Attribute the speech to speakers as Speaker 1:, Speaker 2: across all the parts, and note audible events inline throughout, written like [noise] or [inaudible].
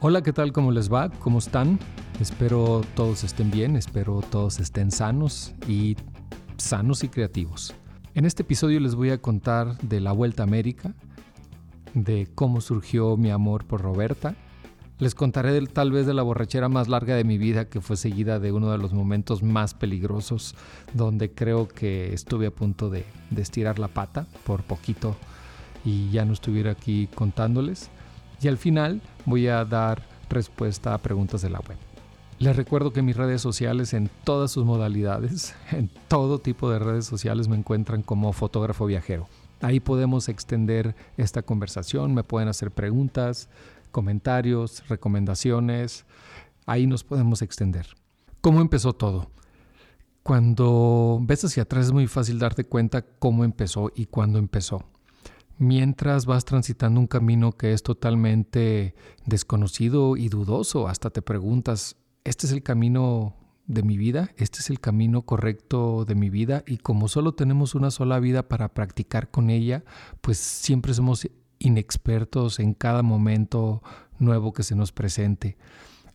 Speaker 1: Hola, ¿qué tal? ¿Cómo les va? ¿Cómo están? Espero todos estén bien, espero todos estén sanos y sanos y creativos. En este episodio les voy a contar de la Vuelta a América, de cómo surgió mi amor por Roberta. Les contaré tal vez de la borrachera más larga de mi vida, que fue seguida de uno de los momentos más peligrosos, donde creo que estuve a punto de, de estirar la pata por poquito y ya no estuviera aquí contándoles. Y al final voy a dar respuesta a preguntas de la web. Les recuerdo que mis redes sociales en todas sus modalidades, [laughs] en todo tipo de redes sociales me encuentran como fotógrafo viajero. Ahí podemos extender esta conversación, me pueden hacer preguntas, comentarios, recomendaciones. Ahí nos podemos extender. ¿Cómo empezó todo? Cuando ves hacia atrás es muy fácil darte cuenta cómo empezó y cuándo empezó mientras vas transitando un camino que es totalmente desconocido y dudoso. Hasta te preguntas, ¿este es el camino de mi vida? ¿Este es el camino correcto de mi vida? Y como solo tenemos una sola vida para practicar con ella, pues siempre somos inexpertos en cada momento nuevo que se nos presente.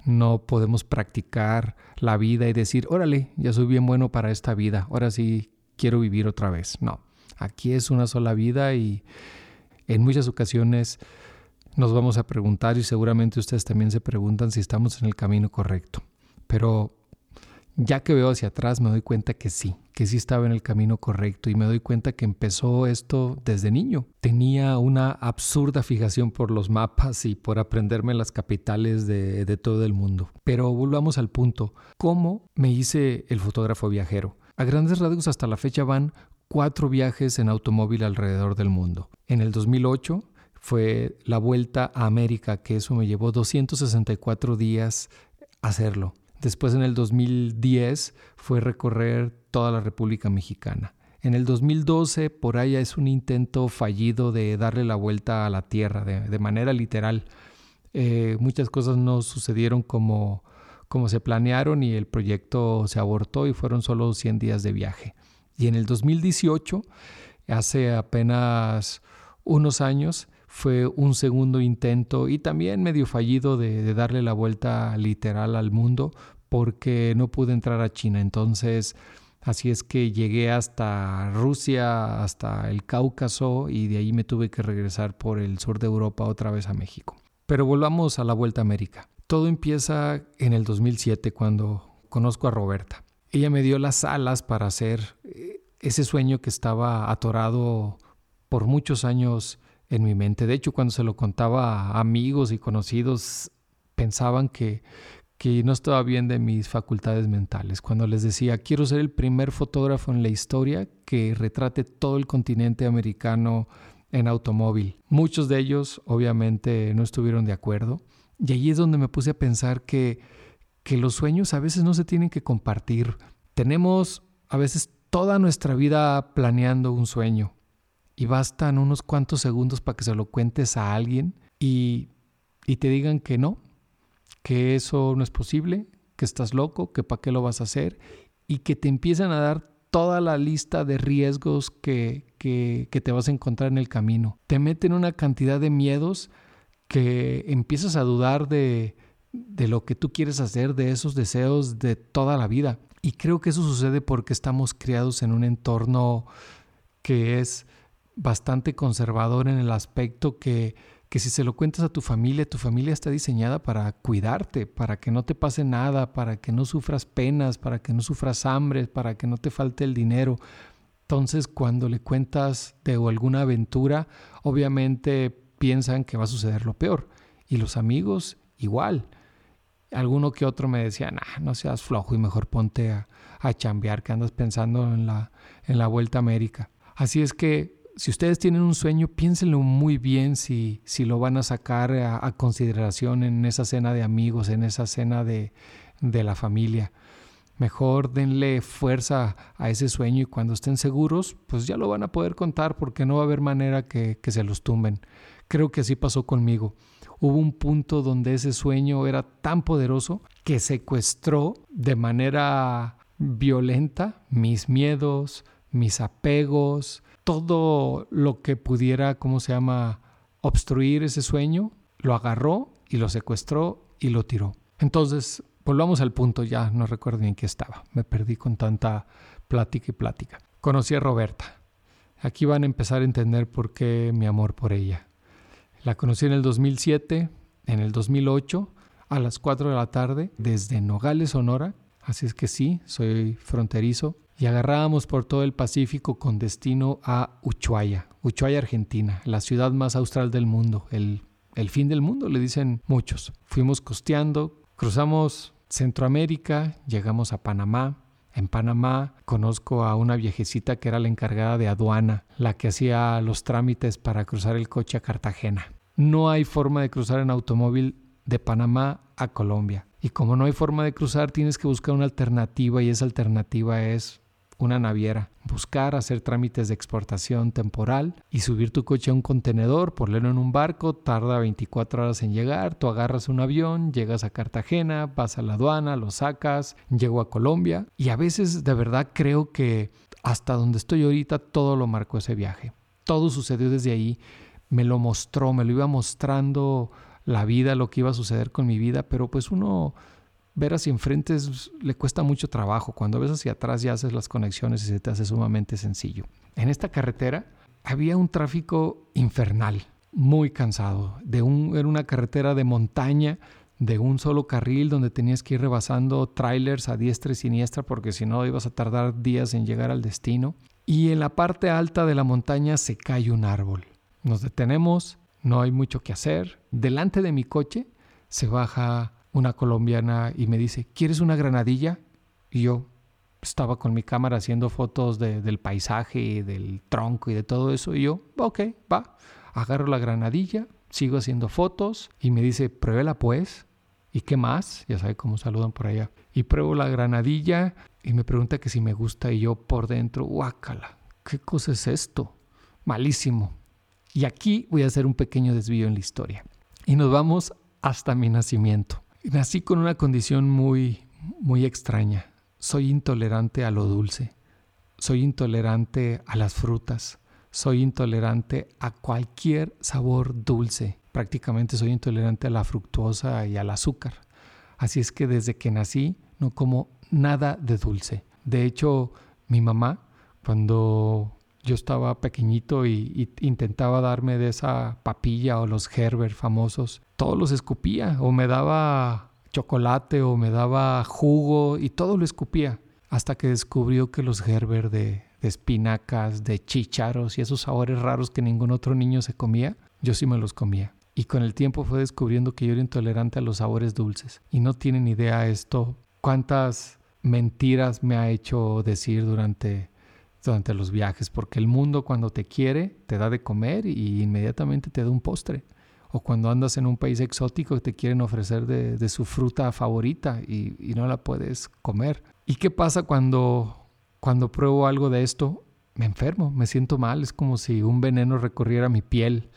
Speaker 1: No podemos practicar la vida y decir, órale, ya soy bien bueno para esta vida, ahora sí quiero vivir otra vez. No, Aquí es una sola vida y en muchas ocasiones nos vamos a preguntar y seguramente ustedes también se preguntan si estamos en el camino correcto. Pero ya que veo hacia atrás me doy cuenta que sí, que sí estaba en el camino correcto y me doy cuenta que empezó esto desde niño. Tenía una absurda fijación por los mapas y por aprenderme las capitales de, todo el mundo. Pero volvamos al punto, ¿cómo me hice el fotógrafo viajero? A grandes rasgos hasta la fecha van cuatro viajes en automóvil alrededor del mundo. En el 2008 fue la vuelta a América, que eso me llevó 264 días hacerlo. Después en el 2010 fue recorrer toda la República Mexicana. En el 2012 por allá es un intento fallido de darle la vuelta a la Tierra de, manera literal. Eh, muchas cosas no sucedieron como, como se planearon y el proyecto se abortó y fueron solo 100 días de viaje. Y en el 2018, hace apenas unos años, fue un segundo intento y también medio fallido de, darle la vuelta literal al mundo porque no pude entrar a China. Entonces, así es que llegué hasta Rusia, hasta el Cáucaso y de ahí me tuve que regresar por el sur de Europa otra vez a México. Pero volvamos a la Vuelta a América. Todo empieza en el 2007 cuando conozco a Roberta ella me dio las alas para hacer eh, ese sueño que estaba atorado por muchos años en mi mente. De hecho, cuando se lo contaba a amigos y conocidos, pensaban que, que no estaba bien de mis facultades mentales. Cuando les decía, quiero ser el primer fotógrafo en la historia que retrate todo el continente americano en automóvil. Muchos de ellos obviamente no estuvieron de acuerdo. Y allí es donde me puse a pensar que que los sueños a veces no se tienen que compartir. Tenemos a veces toda nuestra vida planeando un sueño y bastan unos cuantos segundos para que se lo cuentes a alguien y, y te digan que no, que eso no es posible, que estás loco, que para qué lo vas a hacer y que te empiezan a dar toda la lista de riesgos que, que, que te vas a encontrar en el camino. Te meten una cantidad de miedos que empiezas a dudar de, de lo que tú quieres hacer, de esos deseos de toda la vida. Y creo que eso sucede porque estamos criados en un entorno que es bastante conservador en el aspecto que, que si se lo cuentas a tu familia, tu familia está diseñada para cuidarte, para que no te pase nada, para que no sufras penas, para que no sufras hambre, para que no te falte el dinero. Entonces, cuando le cuentas de alguna aventura, obviamente piensan que va a suceder lo peor. Y los amigos igual alguno que otro me decía, no seas flojo y mejor ponte a, a chambear, que andas pensando en la, en la Vuelta a América. Así es que si ustedes tienen un sueño, piénsenlo muy bien si, si lo van a sacar a, consideración en esa cena de amigos, en esa cena de, de la familia. Mejor denle fuerza a ese sueño y cuando estén seguros, pues ya lo van a poder contar porque no va a haber manera que, que se los tumben. Creo que así pasó conmigo hubo un punto donde ese sueño era tan poderoso que secuestró de manera violenta mis miedos, mis apegos, todo lo que pudiera, ¿cómo se llama?, obstruir ese sueño, lo agarró y lo secuestró y lo tiró. Entonces, volvamos al punto, ya no recuerdo ni en qué estaba. Me perdí con tanta plática y plática. Conocí a Roberta. Aquí van a empezar a entender por qué mi amor por ella. La conocí en el 2007, en el 2008, a las 4 de la tarde, desde Nogales, Sonora. Así es que sí, soy fronterizo. Y agarrábamos por todo el Pacífico con destino a Ushuaia, Ushuaia, Argentina, la ciudad más austral del mundo, el, el fin del mundo, le dicen muchos. Fuimos costeando, cruzamos Centroamérica, llegamos a Panamá, en Panamá conozco a una viejecita que era la encargada de aduana, la que hacía los trámites para cruzar el coche a Cartagena. No hay forma de cruzar en automóvil de Panamá a Colombia. Y como no hay forma de cruzar, tienes que buscar una alternativa y esa alternativa es una naviera, buscar hacer trámites de exportación temporal y subir tu coche a un contenedor, ponerlo en un barco, tarda 24 horas en llegar, tú agarras un avión, llegas a Cartagena, vas a la aduana, lo sacas, llego a Colombia y a veces de verdad creo que hasta donde estoy ahorita todo lo marcó ese viaje. Todo sucedió desde ahí, me lo mostró, me lo iba mostrando la vida, lo que iba a suceder con mi vida, pero pues uno ver hacia enfrente le cuesta mucho trabajo. Cuando ves hacia atrás ya haces las conexiones y se te hace sumamente sencillo. En esta carretera había un tráfico infernal, muy cansado. De un, era una carretera de montaña de un solo carril donde tenías que ir rebasando trailers a diestra y siniestra porque si no ibas a tardar días en llegar al destino. Y en la parte alta de la montaña se cae un árbol. Nos detenemos, no hay mucho que hacer. Delante de mi coche se baja una colombiana y me dice, ¿quieres una granadilla? Y yo estaba con mi cámara haciendo fotos del paisaje, del tronco y de todo eso. Y yo, ok, va. Agarro la granadilla, sigo haciendo fotos y me dice, pruébela pues. ¿Y qué más? Ya sabe cómo saludan por allá. Y pruebo la granadilla y me pregunta que si me gusta y yo por dentro, guácala, ¿qué cosa es esto? Malísimo. Y aquí voy a hacer un pequeño desvío en la historia. Y nos vamos hasta mi nacimiento. Nací con una condición muy, muy extraña. Soy intolerante a lo dulce. Soy intolerante a las frutas. Soy intolerante a cualquier sabor dulce. Prácticamente soy intolerante a la fructuosa y al azúcar. Así es que desde que nací no como nada de dulce. De hecho, mi mamá, cuando yo estaba pequeñito y, intentaba darme de esa papilla o los Gerber famosos, todos los escupía o me daba chocolate o me daba jugo y todo lo escupía hasta que descubrió que los Gerber de, de espinacas, de chícharos y esos sabores raros que ningún otro niño se comía, yo sí me los comía. Y con el tiempo fue descubriendo que yo era intolerante a los sabores dulces. Y no tienen idea esto, cuántas mentiras me ha hecho decir durante durante los viajes, porque el mundo cuando te quiere te da de comer y inmediatamente te da un postre. O cuando andas en un país exótico te quieren ofrecer de, su fruta favorita y, no la puedes comer. ¿Y qué pasa cuando, cuando pruebo algo de esto? Me enfermo, me siento mal, es como si un veneno recorriera mi piel,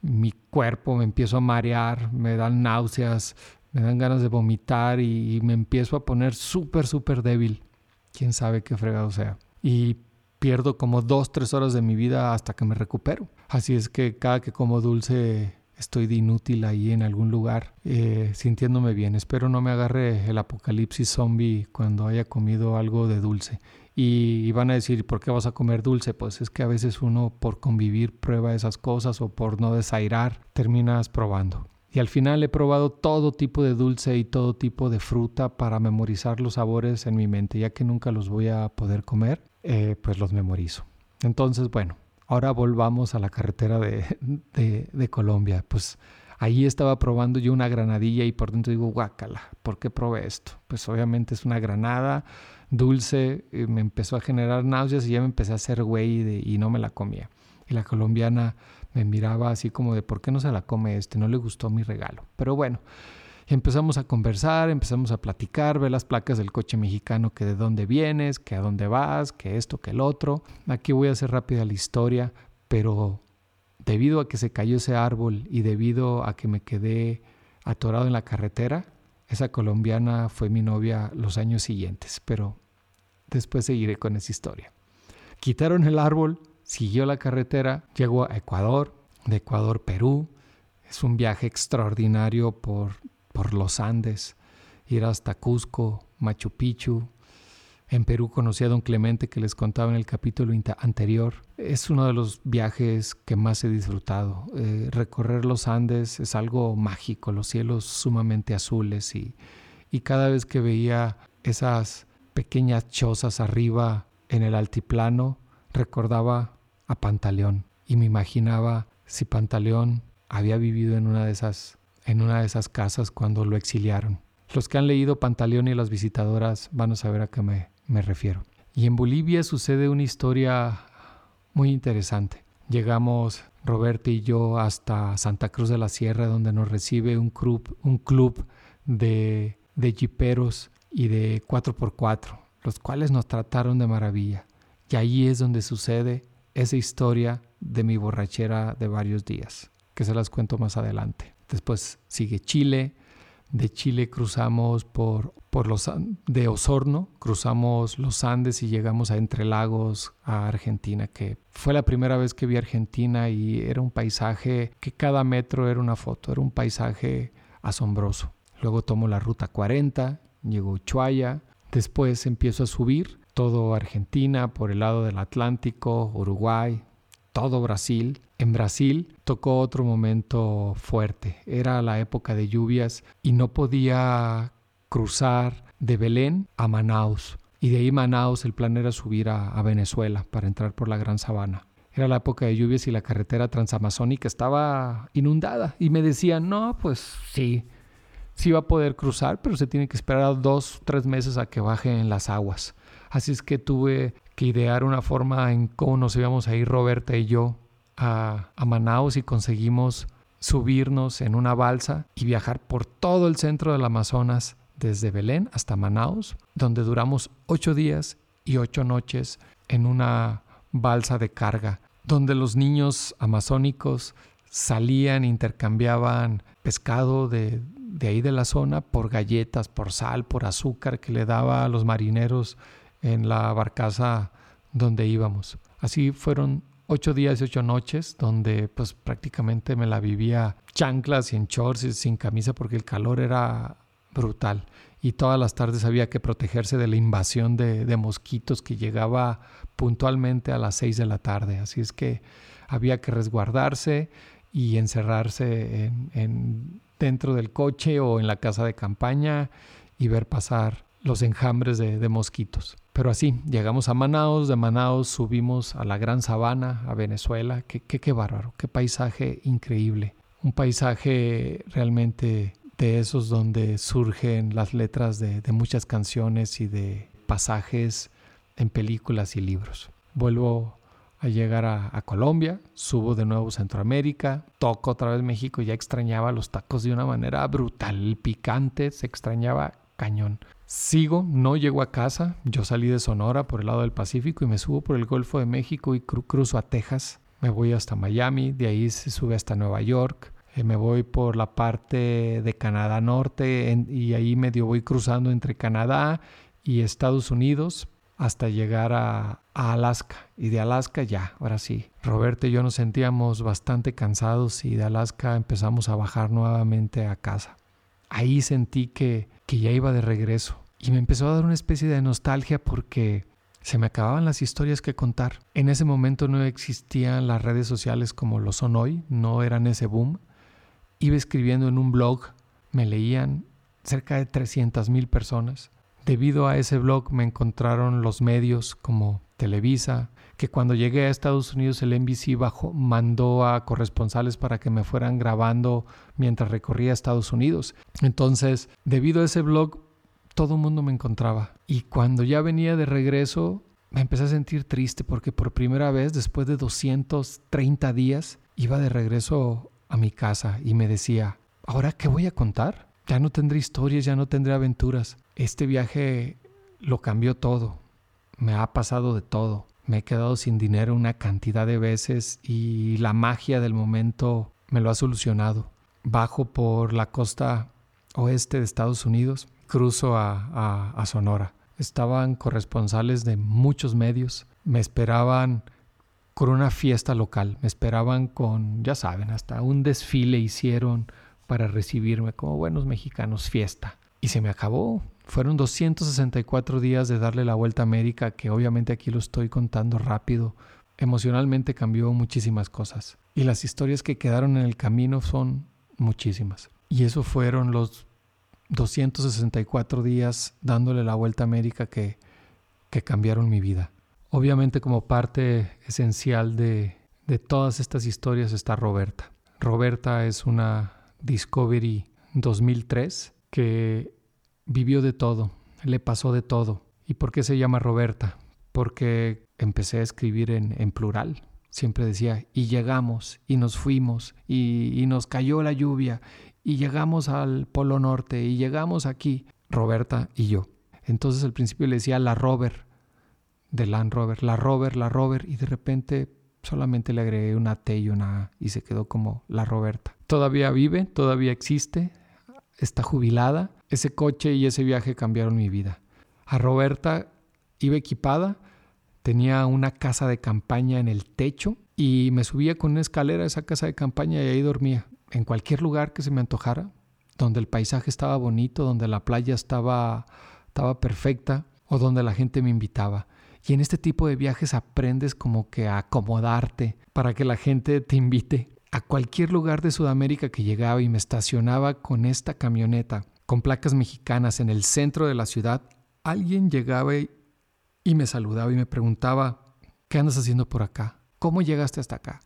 Speaker 1: mi cuerpo, me empiezo a marear, me dan náuseas, me dan ganas de vomitar y, y me empiezo a poner súper, súper débil. Quién sabe qué fregado sea. Y pierdo como dos, tres horas de mi vida hasta que me recupero. Así es que cada que como dulce estoy de inútil ahí en algún lugar, eh, sintiéndome bien. Espero no me agarre el apocalipsis zombie cuando haya comido algo de dulce. Y, van a decir, ¿por qué vas a comer dulce? Pues es que a veces uno por convivir prueba esas cosas o por no desairar, terminas probando. Y al final he probado todo tipo de dulce y todo tipo de fruta para memorizar los sabores en mi mente, ya que nunca los voy a poder comer. Eh, pues los memorizo. Entonces, bueno, ahora volvamos a la carretera de, Colombia. Pues ahí estaba probando yo una granadilla y por dentro digo, guácala, ¿por qué probé esto? Pues obviamente es una granada dulce, eh, me empezó a generar náuseas y ya me empecé a hacer güey y no me la comía. Y la colombiana me miraba así como de, ¿por qué no se la come este? No le gustó mi regalo. Pero bueno, empezamos a conversar, empezamos a platicar, ver las placas del coche mexicano, que de dónde vienes, que a dónde vas, que esto, que el otro. Aquí voy a hacer rápida la historia, pero debido a que se cayó ese árbol y debido a que me quedé atorado en la carretera, esa colombiana fue mi novia los años siguientes, pero después seguiré con esa historia. Quitaron el árbol, siguió la carretera, llegó a Ecuador, de Ecuador Perú, Es un viaje extraordinario por, por los Andes, ir hasta Cusco, Machu Picchu. En Perú conocí a don Clemente que les contaba en el capítulo anterior. Es uno de los viajes que más he disfrutado. Eh, recorrer los Andes es algo mágico, los cielos sumamente azules y, y cada vez que veía esas pequeñas chozas arriba en el altiplano, recordaba a Pantaleón y me imaginaba si Pantaleón había vivido en una de esas en una de esas casas cuando lo exiliaron. Los que han leído Pantaleón y las visitadoras van a saber a qué me, me refiero. Y en Bolivia sucede una historia muy interesante. Llegamos Roberto y yo hasta Santa Cruz de la Sierra donde nos recibe un club, un club de, de jiperos y de 4x4, los cuales nos trataron de maravilla. Y ahí es donde sucede esa historia de mi borrachera de varios días, que se las cuento más adelante. Después sigue Chile. De Chile cruzamos por, por los de Osorno, cruzamos los Andes y llegamos a Entre Lagos, a Argentina, que fue la primera vez que vi Argentina y era un paisaje que cada metro era una foto, era un paisaje asombroso. Luego tomo la ruta 40, llego a Ushuaia, después empiezo a subir todo Argentina por el lado del Atlántico, Uruguay, todo Brasil. En Brasil tocó otro momento fuerte. Era la época de lluvias y no podía cruzar de Belén a Manaus. Y de ahí Manaus el plan era subir a, Venezuela para entrar por la Gran Sabana. Era la época de lluvias y la carretera transamazónica estaba inundada. Y me decían, no, pues sí, sí va a poder cruzar, pero se tiene que esperar dos, tres meses a que bajen las aguas. Así es que tuve que idear una forma en cómo nos íbamos a ir Roberta y yo a, Manaus y conseguimos subirnos en una balsa y viajar por todo el centro del Amazonas, desde Belén hasta Manaus, donde duramos ocho días y ocho noches en una balsa de carga, donde los niños amazónicos salían, intercambiaban pescado de ahí de la zona por galletas, por sal, por azúcar que le daba a los marineros en la barcaza donde íbamos. Así fueron ocho días y ocho noches donde pues prácticamente me la vivía chanclas y en shorts y sin camisa porque el calor era brutal y todas las tardes había que protegerse de la invasión de, mosquitos que llegaba puntualmente a las seis de la tarde. Así es que había que resguardarse y encerrarse en, dentro del coche o en la casa de campaña y ver pasar los enjambres de mosquitos. Pero así, llegamos a Manaus, de Manaus subimos a la Gran Sabana, a Venezuela. Qué, qué, qué bárbaro, qué paisaje increíble. Un paisaje realmente de esos donde surgen las letras de, muchas canciones y de pasajes en películas y libros. Vuelvo a llegar a, a, Colombia, subo de nuevo a Centroamérica, toco otra vez México, ya extrañaba los tacos de una manera brutal, el picante se extrañaba cañón. Sigo, no llego a casa, yo salí de Sonora por el lado del Pacífico y me subo por el Golfo de México y cruzo a Texas, me voy hasta Miami, de ahí se sube hasta Nueva York, eh, me voy por la parte de Canadá Norte y ahí medio voy cruzando entre Canadá y Estados Unidos hasta llegar a, a, Alaska. Y de Alaska ya, ahora sí. Roberto y yo nos sentíamos bastante cansados y de Alaska empezamos a bajar nuevamente a casa. Ahí sentí que que ya iba de regreso. Y me empezó a dar una especie de nostalgia porque se me acababan las historias que contar. En ese momento no existían las redes sociales como lo son hoy, no eran ese boom. Iba escribiendo en un blog, me leían cerca de 300 mil personas. Debido a ese blog me encontraron los medios como Televisa, que cuando llegué a Estados Unidos el NBC bajo, mandó a corresponsales para que me fueran grabando mientras recorría Estados Unidos. Entonces, debido a ese blog, todo el mundo me encontraba. Y cuando ya venía de regreso, me empecé a sentir triste porque por primera vez, después de 230 días, iba de regreso a mi casa y me decía, ¿ahora qué voy a contar? Ya no tendré historias, ya no tendré aventuras. Este viaje lo cambió todo. Me ha pasado de todo me he quedado sin dinero una cantidad de veces y la magia del momento me lo ha solucionado. Bajo por la costa oeste de Estados Unidos, cruzo a, Sonora. Estaban corresponsales de muchos medios, me esperaban con una fiesta local. Me esperaban con, ya saben, hasta un desfile hicieron para recibirme como buenos mexicanos, fiesta. Y se me acabó. Fueron 264 días de darle la vuelta a América, que obviamente aquí lo estoy contando rápido. Emocionalmente cambió muchísimas cosas. Y las historias que quedaron en el camino son muchísimas. Y eso fueron los 264 días dándole la vuelta a América que, que cambiaron mi vida. Obviamente como parte esencial de, de todas estas historias está Roberta. Roberta es una Discovery 2003 que vivió de todo, le pasó de todo. ¿Y por qué se llama Roberta? Porque empecé a escribir en, plural. Siempre decía, y llegamos, y nos fuimos, y, y nos cayó la lluvia, y llegamos al Polo Norte, y llegamos aquí, Roberta y yo. Entonces al principio le decía la Robert, de Land Rover, la Rover, la Rover, y de repente solamente le agregué una T y una A y se quedó como la Roberta. Todavía vive, todavía existe, está jubilada. Ese coche y ese viaje cambiaron mi vida. A Roberta iba equipada, tenía una casa de campaña en el techo y me subía con una escalera a esa casa de campaña y ahí dormía. En cualquier lugar que se me antojara, donde el paisaje estaba bonito, donde la playa estaba, estaba perfecta o donde la gente me invitaba. Y en este tipo de viajes aprendes como que a acomodarte para que la gente te invite. A cualquier lugar de Sudamérica que llegaba y me estacionaba con esta camioneta, con placas mexicanas en el centro de la ciudad, alguien llegaba y, me saludaba y me preguntaba, ¿qué andas haciendo por acá? ¿Cómo llegaste hasta acá?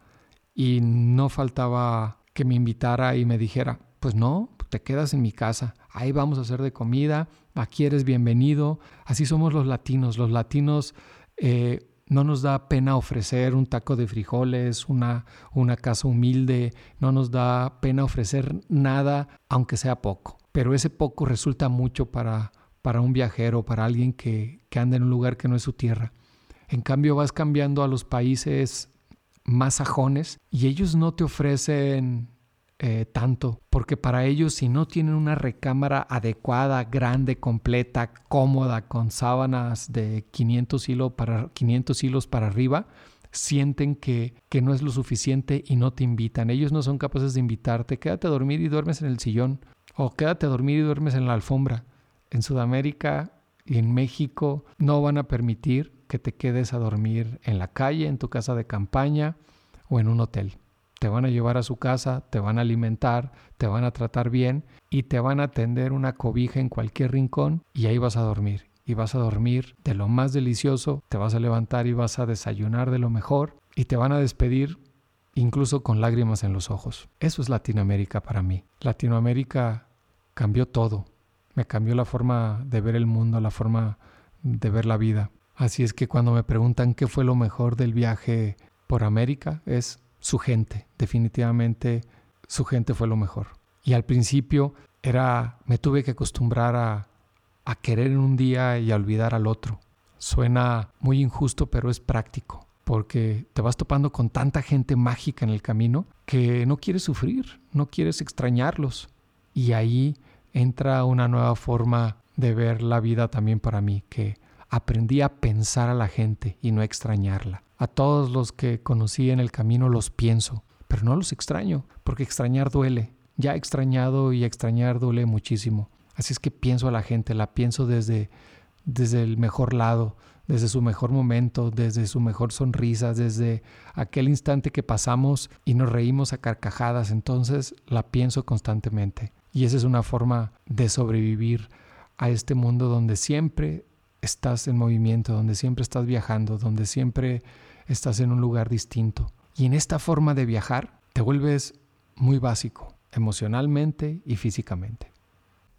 Speaker 1: Y no faltaba que me invitara y me dijera, pues no, te quedas en mi casa, ahí vamos a hacer de comida, aquí eres bienvenido. Así somos los latinos. Los latinos eh, no nos da pena ofrecer un taco de frijoles, una, una casa humilde, no nos da pena ofrecer nada, aunque sea poco. Pero ese poco resulta mucho para, para un viajero, para alguien que, que anda en un lugar que no es su tierra. En cambio, vas cambiando a los países más sajones y ellos no te ofrecen eh, tanto, porque para ellos si no tienen una recámara adecuada, grande, completa, cómoda, con sábanas de 500 hilos para, 500 hilos para arriba, sienten que, que no es lo suficiente y no te invitan. Ellos no son capaces de invitarte, quédate a dormir y duermes en el sillón, o quédate a dormir y duermes en la alfombra. En Sudamérica y en México no van a permitir que te quedes a dormir en la calle, en tu casa de campaña o en un hotel te van a llevar a su casa, te van a alimentar, te van a tratar bien y te van a tender una cobija en cualquier rincón y ahí vas a dormir. Y vas a dormir de lo más delicioso, te vas a levantar y vas a desayunar de lo mejor y te van a despedir incluso con lágrimas en los ojos. Eso es Latinoamérica para mí. Latinoamérica cambió todo. Me cambió la forma de ver el mundo, la forma de ver la vida. Así es que cuando me preguntan qué fue lo mejor del viaje por América, es su gente. Definitivamente su gente fue lo mejor. Y al principio era, me tuve que acostumbrar a, querer un día y a olvidar al otro. Suena muy injusto, pero es práctico, porque te vas topando con tanta gente mágica en el camino que no quieres sufrir, no quieres extrañarlos. Y ahí entra una nueva forma de ver la vida también para mí, que aprendí a pensar a la gente y no extrañarla. A todos los que conocí en el camino los pienso, pero no los extraño, porque extrañar duele. Ya extrañado y extrañar duele muchísimo. Así es que pienso a la gente, la pienso desde, desde el mejor lado, desde su mejor momento, desde su mejor sonrisa, desde aquel instante que pasamos y nos reímos a carcajadas. Entonces la pienso constantemente. Y esa es una forma de sobrevivir a este mundo donde siempre estás en movimiento, donde siempre estás viajando, donde siempre estás en un lugar distinto. Y en esta forma de viajar te vuelves muy básico, emocionalmente y físicamente.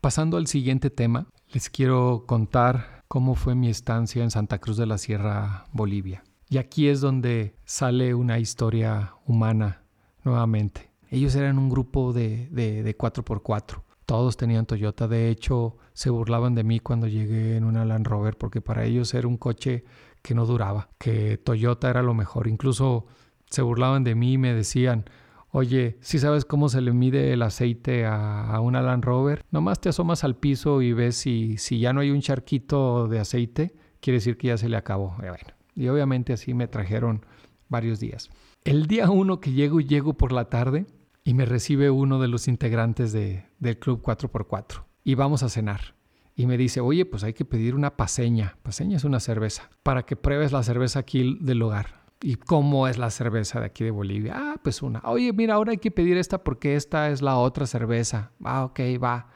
Speaker 1: Pasando al siguiente tema, les quiero contar cómo fue mi estancia en Santa Cruz de la Sierra, Bolivia. Y aquí es donde sale una historia humana nuevamente. Ellos eran un grupo de, de, de 4x4. Todos tenían Toyota. De hecho, se burlaban de mí cuando llegué en una Land Rover porque para ellos era un coche que no duraba, que Toyota era lo mejor. Incluso se burlaban de mí y me decían, oye, si sabes cómo se le mide el aceite a, una Land Rover, nomás te asomas al piso y ves si, si ya no hay un charquito de aceite, quiere decir que ya se le acabó. Y, obviamente así me trajeron varios días. El día uno que llego, llego por la tarde y me recibe uno de los integrantes de, del club 4x4 y vamos a cenar. Y me dice, oye, pues hay que pedir una paseña. Paseña es una cerveza, para que pruebes la cerveza aquí del lugar. ¿Y cómo es la cerveza de aquí de Bolivia? Ah, pues una. Oye, mira, ahora hay que pedir esta porque esta es la otra cerveza. Ah, ok, va.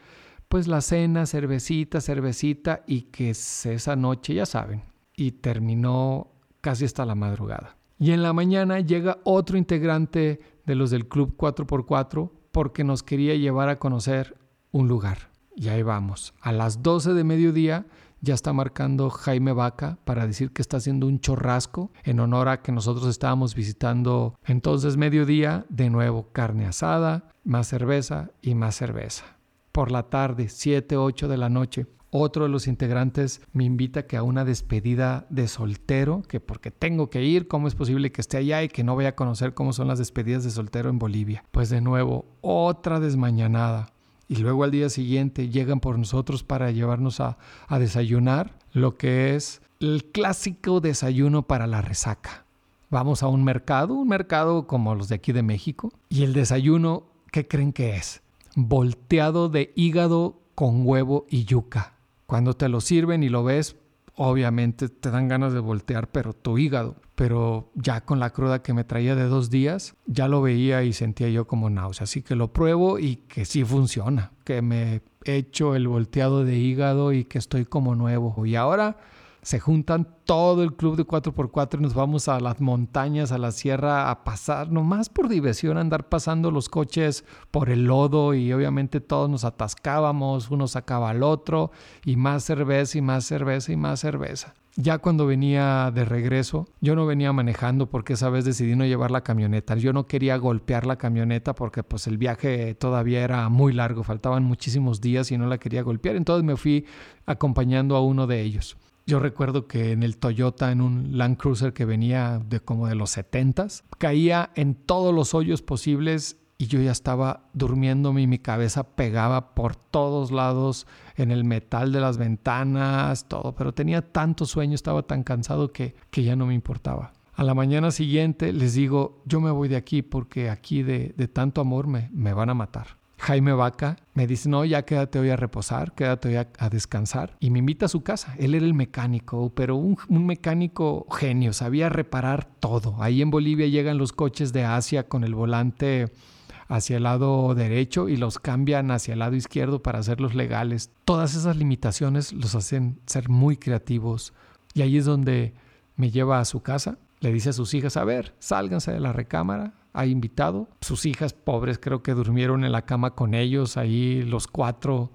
Speaker 1: Pues la cena, cervecita, cervecita y que esa noche, ya saben. Y terminó casi hasta la madrugada. Y en la mañana llega otro integrante de los del Club 4x4 porque nos quería llevar a conocer un lugar. Y ahí vamos. A las 12 de mediodía ya está marcando Jaime Vaca para decir que está haciendo un chorrasco en honor a que nosotros estábamos visitando entonces mediodía, de nuevo carne asada, más cerveza y más cerveza. Por la tarde, 7, 8 de la noche, otro de los integrantes me invita que a una despedida de soltero, que porque tengo que ir, ¿cómo es posible que esté allá y que no vaya a conocer cómo son las despedidas de soltero en Bolivia? Pues de nuevo, otra desmañanada y luego al día siguiente llegan por nosotros para llevarnos a, desayunar, lo que es el clásico desayuno para la resaca. Vamos a un mercado, un mercado como los de aquí de México, y el desayuno, ¿qué creen que es? Volteado de hígado con huevo y yuca. Cuando te lo sirven y lo ves, obviamente te dan ganas de voltear, pero tu hígado. Pero ya con la cruda que me traía de dos días, ya lo veía y sentía yo como náusea. Así que lo pruebo y que sí funciona, que me he hecho el volteado de hígado y que estoy como nuevo. Y ahora se juntan todo el club de 4x4 y nos vamos a las montañas, a la sierra a pasar, nomás por diversión, andar pasando los coches por el lodo y obviamente todos nos atascábamos, uno sacaba al otro y más cerveza y más cerveza y más cerveza. Ya cuando venía de regreso, yo no venía manejando porque esa vez decidí no llevar la camioneta. Yo no quería golpear la camioneta porque pues el viaje todavía era muy largo, faltaban muchísimos días y no la quería golpear. Entonces me fui acompañando a uno de ellos. Yo recuerdo que en el Toyota, en un Land Cruiser que venía de como de los 70s, caía en todos los hoyos posibles y yo ya estaba durmiéndome y mi cabeza pegaba por todos lados en el metal de las ventanas, todo, pero tenía tanto sueño, estaba tan cansado que, que ya no me importaba. A la mañana siguiente les digo, yo me voy de aquí porque aquí de, de tanto amor me, me van a matar. Jaime Vaca me dice, no, ya quédate hoy a reposar, quédate hoy a, descansar. Y me invita a su casa. Él era el mecánico, pero un, mecánico genio, sabía reparar todo. Ahí en Bolivia llegan los coches de Asia con el volante hacia el lado derecho y los cambian hacia el lado izquierdo para hacerlos legales. Todas esas limitaciones los hacen ser muy creativos. Y ahí es donde me lleva a su casa. Le dice a sus hijas, a ver, sálganse de la recámara, ha invitado. Sus hijas pobres creo que durmieron en la cama con ellos, ahí los cuatro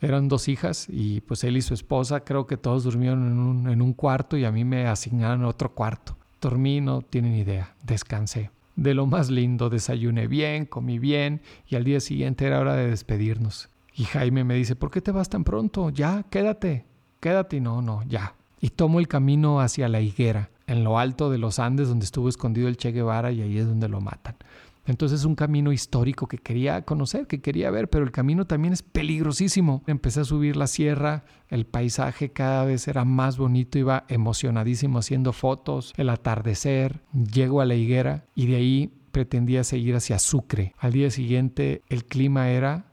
Speaker 1: eran dos hijas y pues él y su esposa creo que todos durmieron en un, en un cuarto y a mí me asignaron otro cuarto. Dormí, no tienen idea, descansé. De lo más lindo, desayuné bien, comí bien y al día siguiente era hora de despedirnos. Y Jaime me dice, ¿por qué te vas tan pronto? Ya, quédate, quédate. No, no, ya. Y tomo el camino hacia la higuera en lo alto de los Andes donde estuvo escondido el Che Guevara y ahí es donde lo matan. Entonces es un camino histórico que quería conocer, que quería ver, pero el camino también es peligrosísimo. Empecé a subir la sierra, el paisaje cada vez era más bonito, iba emocionadísimo haciendo fotos, el atardecer, llego a la higuera y de ahí pretendía seguir hacia Sucre. Al día siguiente el clima era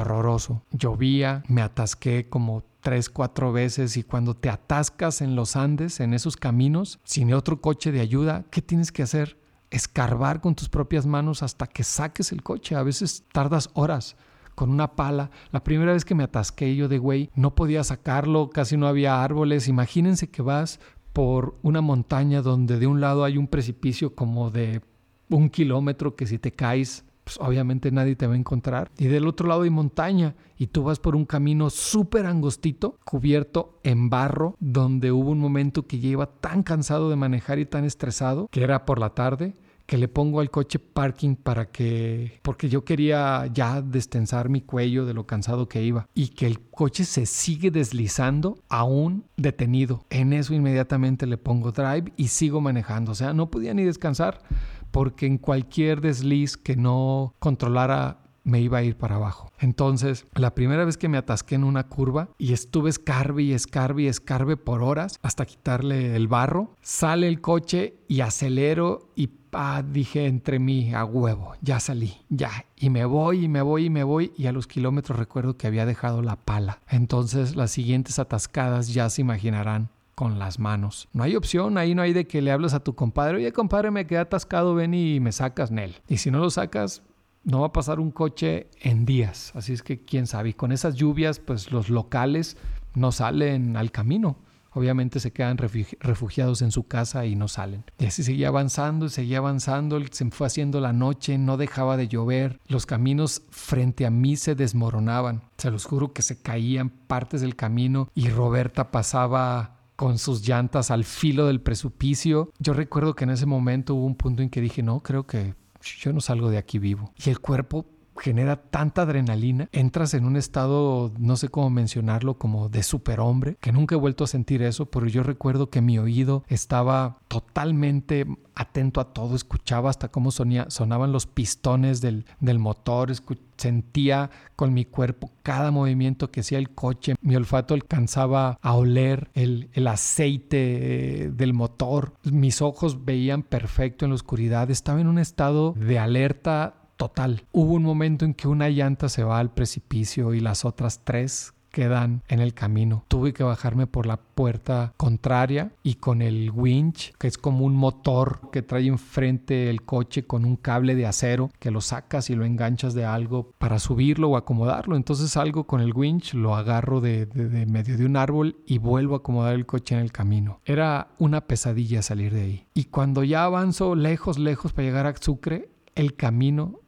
Speaker 1: horroroso. Llovía, me atasqué como tres, cuatro veces y cuando te atascas en los Andes, en esos caminos, sin otro coche de ayuda, ¿qué tienes que hacer? Escarbar con tus propias manos hasta que saques el coche. A veces tardas horas con una pala. La primera vez que me atasqué yo de güey, no podía sacarlo, casi no había árboles. Imagínense que vas por una montaña donde de un lado hay un precipicio como de un kilómetro que si te caes pues obviamente nadie te va a encontrar. Y del otro lado hay montaña y tú vas por un camino súper angostito, cubierto en barro, donde hubo un momento que iba tan cansado de manejar y tan estresado, que era por la tarde, que le pongo al coche parking para que, porque yo quería ya destensar mi cuello de lo cansado que iba y que el coche se sigue deslizando aún detenido. En eso inmediatamente le pongo drive y sigo manejando, o sea, no podía ni descansar porque en cualquier desliz que no controlara me iba a ir para abajo. Entonces, la primera vez que me atasqué en una curva y estuve escarbe y escarbe y escarbe por horas hasta quitarle el barro, sale el coche y acelero y ah, dije entre mí a huevo, ya salí, ya. Y me voy y me voy y me voy y a los kilómetros recuerdo que había dejado la pala. Entonces las siguientes atascadas ya se imaginarán con las manos. No hay opción, ahí no hay de que le hables a tu compadre, oye compadre, me quedé atascado, ven y me sacas, Nel. Y si no lo sacas, no va a pasar un coche en días. Así es que quién sabe. Y con esas lluvias, pues los locales no salen al camino. Obviamente se quedan refugiados en su casa y no salen. Y así seguía avanzando y seguía avanzando. Se fue haciendo la noche, no dejaba de llover. Los caminos frente a mí se desmoronaban. Se los juro que se caían partes del camino y Roberta pasaba con sus llantas al filo del precipicio. Yo recuerdo que en ese momento hubo un punto en que dije, no, creo que yo no salgo de aquí vivo. Y el cuerpo genera tanta adrenalina, entras en un estado, no sé cómo mencionarlo, como de superhombre, que nunca he vuelto a sentir eso, pero yo recuerdo que mi oído estaba totalmente atento a todo, escuchaba hasta cómo sonaban los pistones del, motor, sentía con mi cuerpo cada movimiento que hacía el coche, mi olfato alcanzaba a oler el, el aceite eh, del motor, mis ojos veían perfecto en la oscuridad, estaba en un estado de alerta total. Hubo un momento en que una llanta se va al precipicio y las otras tres quedan en el camino. Tuve que bajarme por la puerta contraria y con el winch, que es como un motor que trae enfrente el coche con un cable de acero que lo sacas y lo enganchas de algo para subirlo o acomodarlo. Entonces salgo con el winch, lo agarro de, medio de un árbol y vuelvo a acomodar el coche en el camino. Era una pesadilla salir de ahí. Y cuando ya avanzo lejos, lejos para llegar a Sucre, el camino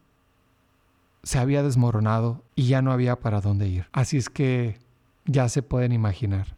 Speaker 1: se había desmoronado y ya no había para dónde ir. Así es que ya se pueden imaginar.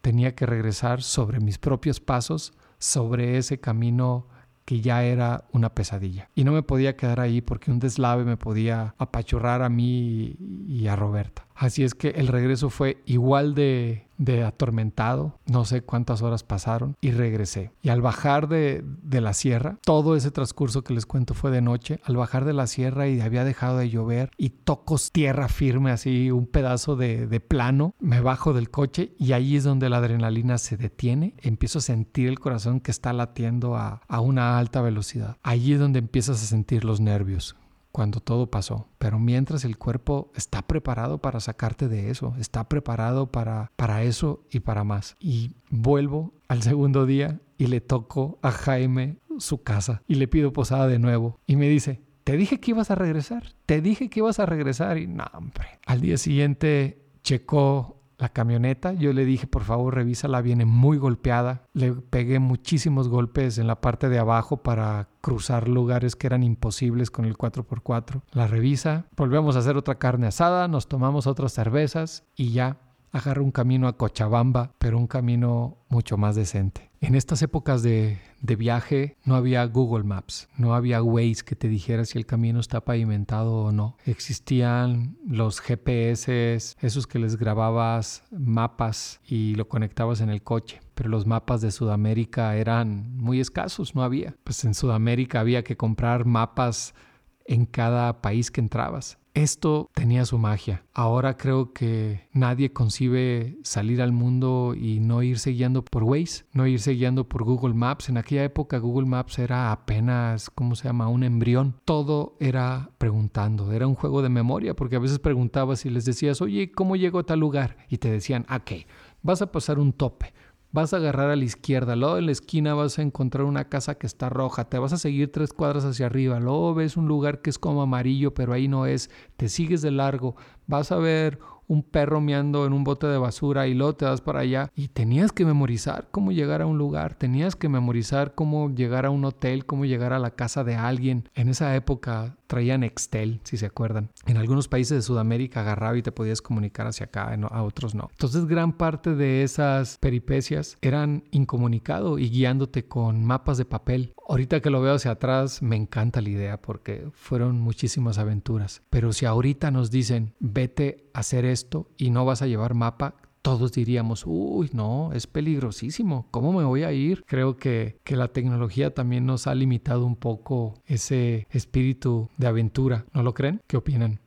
Speaker 1: Tenía que regresar sobre mis propios pasos, sobre ese camino que ya era una pesadilla. Y no me podía quedar ahí porque un deslave me podía apachurrar a mí y a Roberta. Así es que el regreso fue igual de, atormentado, no sé cuántas horas pasaron y regresé. Y al bajar de, la sierra, todo ese transcurso que les cuento fue de noche, al bajar de la sierra y había dejado de llover y tocos tierra firme, así un pedazo de, plano, me bajo del coche y ahí es donde la adrenalina se detiene, empiezo a sentir el corazón que está latiendo a, a una alta velocidad. Ahí es donde empiezas a sentir los nervios cuando todo pasó. Pero mientras el cuerpo está preparado para sacarte de eso, está preparado para, para eso y para más. Y vuelvo al segundo día y le toco a Jaime su casa y le pido posada de nuevo. Y me dice, te dije que ibas a regresar, te dije que ibas a regresar. Y no, hombre. Al día siguiente checó la camioneta. Yo le dije, por favor, revísala, viene muy golpeada. Le pegué muchísimos golpes en la parte de abajo para cruzar lugares que eran imposibles con el 4x4. La revisa, volvemos a hacer otra carne asada, nos tomamos otras cervezas y ya agarro un camino a Cochabamba, pero un camino mucho más decente. En estas épocas de, viaje no había Google Maps, no había Waze que te dijera si el camino está pavimentado o no. Existían los GPS, esos que les grababas mapas y lo conectabas en el coche. Pero los mapas de Sudamérica eran muy escasos, no había. Pues en Sudamérica había que comprar mapas en cada país que entrabas. Esto tenía su magia. Ahora creo que nadie concibe salir al mundo y no irse guiando por Waze, no irse guiando por Google Maps. En aquella época Google Maps era apenas, ¿cómo se llama?, un embrión. Todo era preguntando, era un juego de memoria, porque a veces preguntabas y les decías, oye, ¿cómo llego a tal lugar? Y te decían, ah, ¿qué? Vas a pasar un tope Vas a agarrar a la izquierda, luego en la esquina vas a encontrar una casa que está roja, te vas a seguir tres cuadras hacia arriba, luego ves un lugar que es como amarillo, pero ahí no es, te sigues de largo, vas a ver un perro meando en un bote de basura y luego te vas para allá y tenías que memorizar cómo llegar a un lugar, tenías que memorizar cómo llegar a un hotel, cómo llegar a la casa de alguien. En esa época traían Excel, si se acuerdan. En algunos países de Sudamérica agarraba y te podías comunicar hacia acá, a otros no. Entonces gran parte de esas peripecias eran incomunicado y guiándote con mapas de papel. Ahorita que lo veo hacia atrás me encanta la idea porque fueron muchísimas aventuras. Pero si ahorita nos dicen vete a hacer esto y no vas a llevar mapa, todos diríamos, uy, no, es peligrosísimo, ¿cómo me voy a ir? Creo que, que, la tecnología también nos ha limitado un poco ese espíritu de aventura, ¿no lo creen? ¿Qué opinan?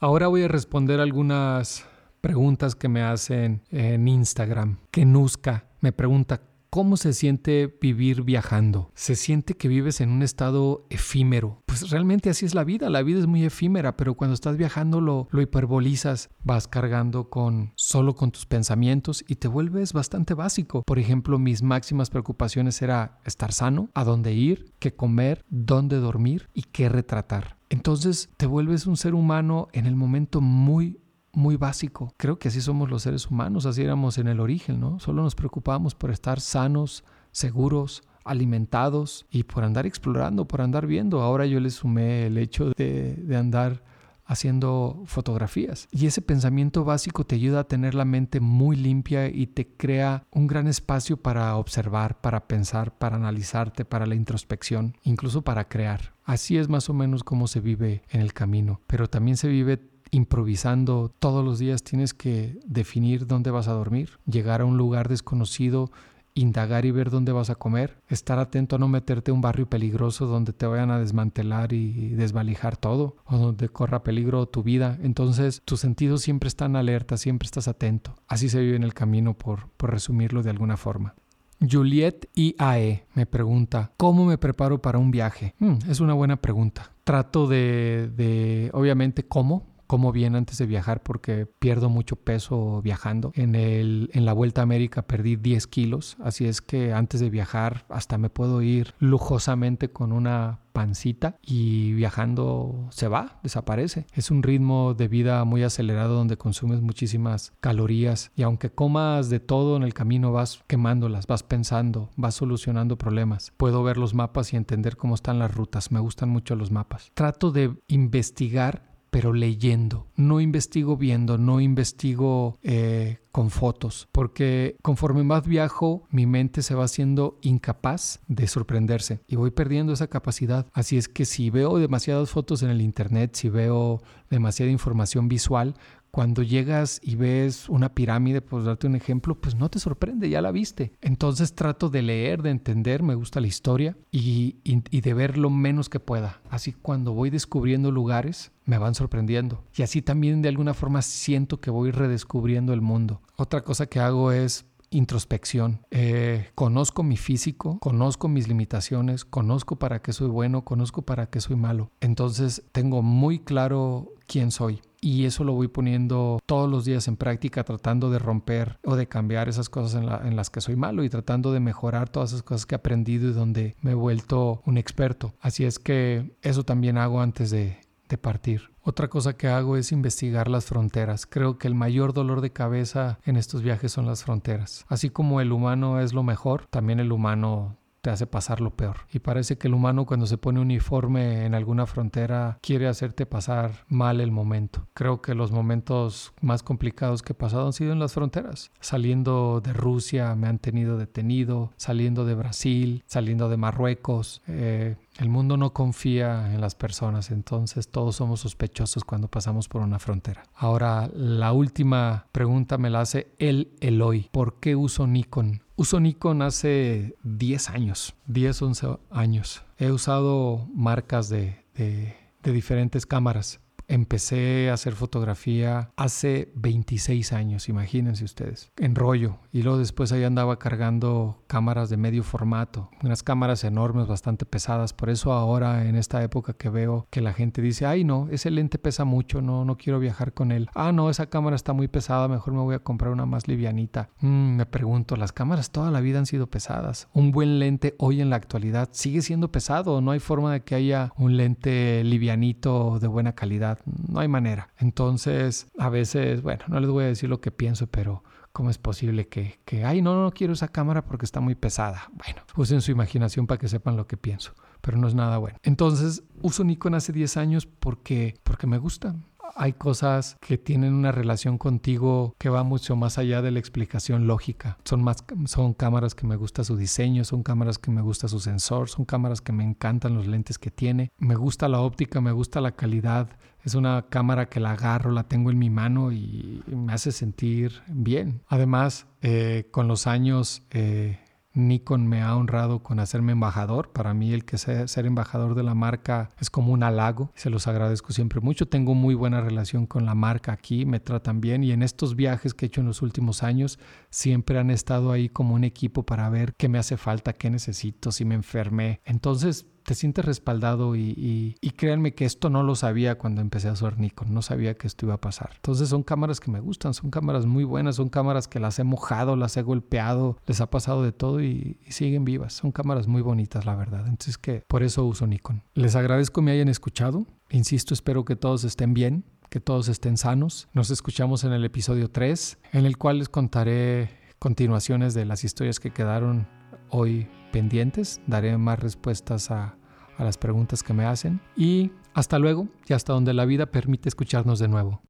Speaker 1: Ahora voy a responder algunas preguntas que me hacen en Instagram. Kenuska me pregunta, ¿Cómo se siente vivir viajando? Se siente que vives en un estado efímero. Pues realmente así es la vida, la vida es muy efímera, pero cuando estás viajando lo, lo hiperbolizas, vas cargando con solo con tus pensamientos y te vuelves bastante básico. Por ejemplo, mis máximas preocupaciones era estar sano, a dónde ir, qué comer, dónde dormir y qué retratar. Entonces te vuelves un ser humano en el momento muy muy básico. Creo que así somos los seres humanos, así éramos en el origen, ¿no? Solo nos preocupábamos por estar sanos, seguros, alimentados y por andar explorando, por andar viendo. Ahora yo le sumé el hecho de, de andar haciendo fotografías. Y ese pensamiento básico te ayuda a tener la mente muy limpia y te crea un gran espacio para observar, para pensar, para analizarte, para la introspección, incluso para crear. Así es más o menos como se vive en el camino, pero también se vive improvisando todos los días, tienes que definir dónde vas a dormir, llegar a un lugar desconocido, indagar y ver dónde vas a comer, estar atento a no meterte a un barrio peligroso donde te vayan a desmantelar y desvalijar todo o donde corra peligro tu vida. Entonces tus sentidos siempre están alerta, siempre estás atento. Así se vive en el camino por, por resumirlo de alguna forma. Juliet IAE me pregunta, ¿cómo me preparo para un viaje? Hmm, es una buena pregunta. Trato de, de, obviamente, cómo como bien antes de viajar porque pierdo mucho peso viajando. En, el, en la Vuelta a América perdí 10 kilos, así es que antes de viajar hasta me puedo ir lujosamente con una pancita y viajando se va, desaparece. Es un ritmo de vida muy acelerado donde consumes muchísimas calorías y aunque comas de todo en el camino vas quemándolas, vas pensando, vas solucionando problemas. Puedo ver los mapas y entender cómo están las rutas. Me gustan mucho los mapas. Trato de investigar pero leyendo. No investigo viendo, no investigo eh, con fotos, porque conforme más viajo, mi mente se va haciendo incapaz de sorprenderse y voy perdiendo esa capacidad. Así es que si veo demasiadas fotos en el internet, si veo demasiada información visual, cuando llegas y ves una pirámide, pues darte un ejemplo, pues no te sorprende, ya la viste. Entonces trato de leer, de entender, me gusta la historia y, de ver lo menos que pueda. Así cuando voy descubriendo lugares, me van sorprendiendo. Y así también de alguna forma siento que voy redescubriendo el mundo. Otra cosa que hago es introspección. Eh, conozco mi físico, conozco mis limitaciones, conozco para qué soy bueno, conozco para qué soy malo. Entonces tengo muy claro quién soy. Y eso lo voy poniendo todos los días en práctica, tratando de romper o de cambiar esas cosas en, las que soy malo y tratando de mejorar todas esas cosas que he aprendido y donde me he vuelto un experto. Así es que eso también hago antes de, de partir. Otra cosa que hago es investigar las fronteras. Creo que el mayor dolor de cabeza en estos viajes son las fronteras. Así como el humano es lo mejor, también el humano hace pasar lo peor. Y parece que el humano cuando se pone uniforme en alguna frontera quiere hacerte pasar mal el momento. Creo que los momentos más complicados que he pasado han sido en las fronteras. Saliendo de Rusia me han tenido detenido, saliendo de Brasil, saliendo de Marruecos. Eh, el mundo no confía en las personas, entonces todos somos sospechosos cuando pasamos por una frontera. Ahora, la última pregunta me la hace el Eloy. ¿Por qué uso Nikon? Uso Nikon hace 10 años, 10, 11 años. He usado marcas de, de, de diferentes cámaras Empecé a hacer fotografía hace 26 años, imagínense ustedes, en rollo. Y luego después ahí andaba cargando cámaras de medio formato, unas cámaras enormes, bastante pesadas. Por eso ahora en esta época que veo que la gente dice, ay no, ese lente pesa mucho, no, no quiero viajar con él. Ah, no, esa cámara está muy pesada, mejor me voy a comprar una más livianita. Mm, me pregunto, las cámaras toda la vida han sido pesadas. Un buen lente hoy en la actualidad sigue siendo pesado, no hay forma de que haya un lente livianito de buena calidad no hay manera. Entonces, a veces, bueno, no les voy a decir lo que pienso, pero ¿cómo es posible que, que ay, no, no quiero esa cámara porque está muy pesada? Bueno, usen su imaginación para que sepan lo que pienso, pero no es nada bueno. Entonces, uso Nikon hace 10 años porque, porque me gusta hay cosas que tienen una relación contigo que va mucho más allá de la explicación lógica. Son más son cámaras que me gusta su diseño, son cámaras que me gusta su sensor, son cámaras que me encantan los lentes que tiene. Me gusta la óptica, me gusta la calidad. Es una cámara que la agarro, la tengo en mi mano y me hace sentir bien. Además, eh, con los años eh, Nikon me ha honrado con hacerme embajador. Para mí el que sea, ser embajador de la marca es como un halago. Se los agradezco siempre mucho. Tengo muy buena relación con la marca aquí, me tratan bien y en estos viajes que he hecho en los últimos años siempre han estado ahí como un equipo para ver qué me hace falta, qué necesito, si me enfermé. Entonces te sientes respaldado y, créanme que esto no lo sabía cuando empecé a usar Nikon, no sabía que esto iba a pasar. Entonces son cámaras que me gustan, son cámaras muy buenas, son cámaras que las he mojado, las he golpeado, les ha pasado de todo y, y siguen vivas. Son cámaras muy bonitas, la verdad. Entonces que por eso uso Nikon. Les agradezco me hayan escuchado. Insisto, espero que todos estén bien, que todos estén sanos. Nos escuchamos en el episodio 3, en el cual les contaré continuaciones de las historias que quedaron hoy pendientes. Daré más respuestas a, las preguntas que me hacen. Y hasta luego y hasta donde la vida permite escucharnos de nuevo.